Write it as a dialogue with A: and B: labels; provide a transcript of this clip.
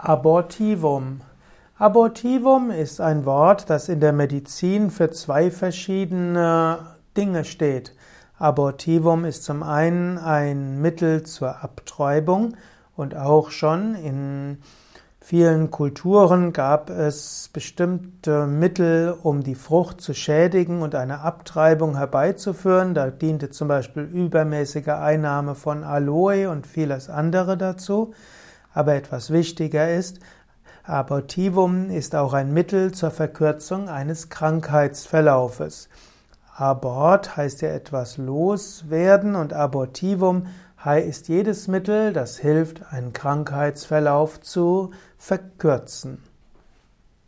A: Abortivum. Abortivum ist ein Wort, das in der Medizin für zwei verschiedene Dinge steht. Abortivum ist zum einen ein Mittel zur Abtreibung und auch schon in vielen Kulturen gab es bestimmte Mittel, um die Frucht zu schädigen und eine Abtreibung herbeizuführen. Da diente zum Beispiel übermäßige Einnahme von Aloe und vieles andere dazu. Aber etwas wichtiger ist, Abortivum ist auch ein Mittel zur Verkürzung eines Krankheitsverlaufes. Abort heißt ja etwas loswerden und Abortivum ist jedes Mittel, das hilft, einen Krankheitsverlauf zu verkürzen.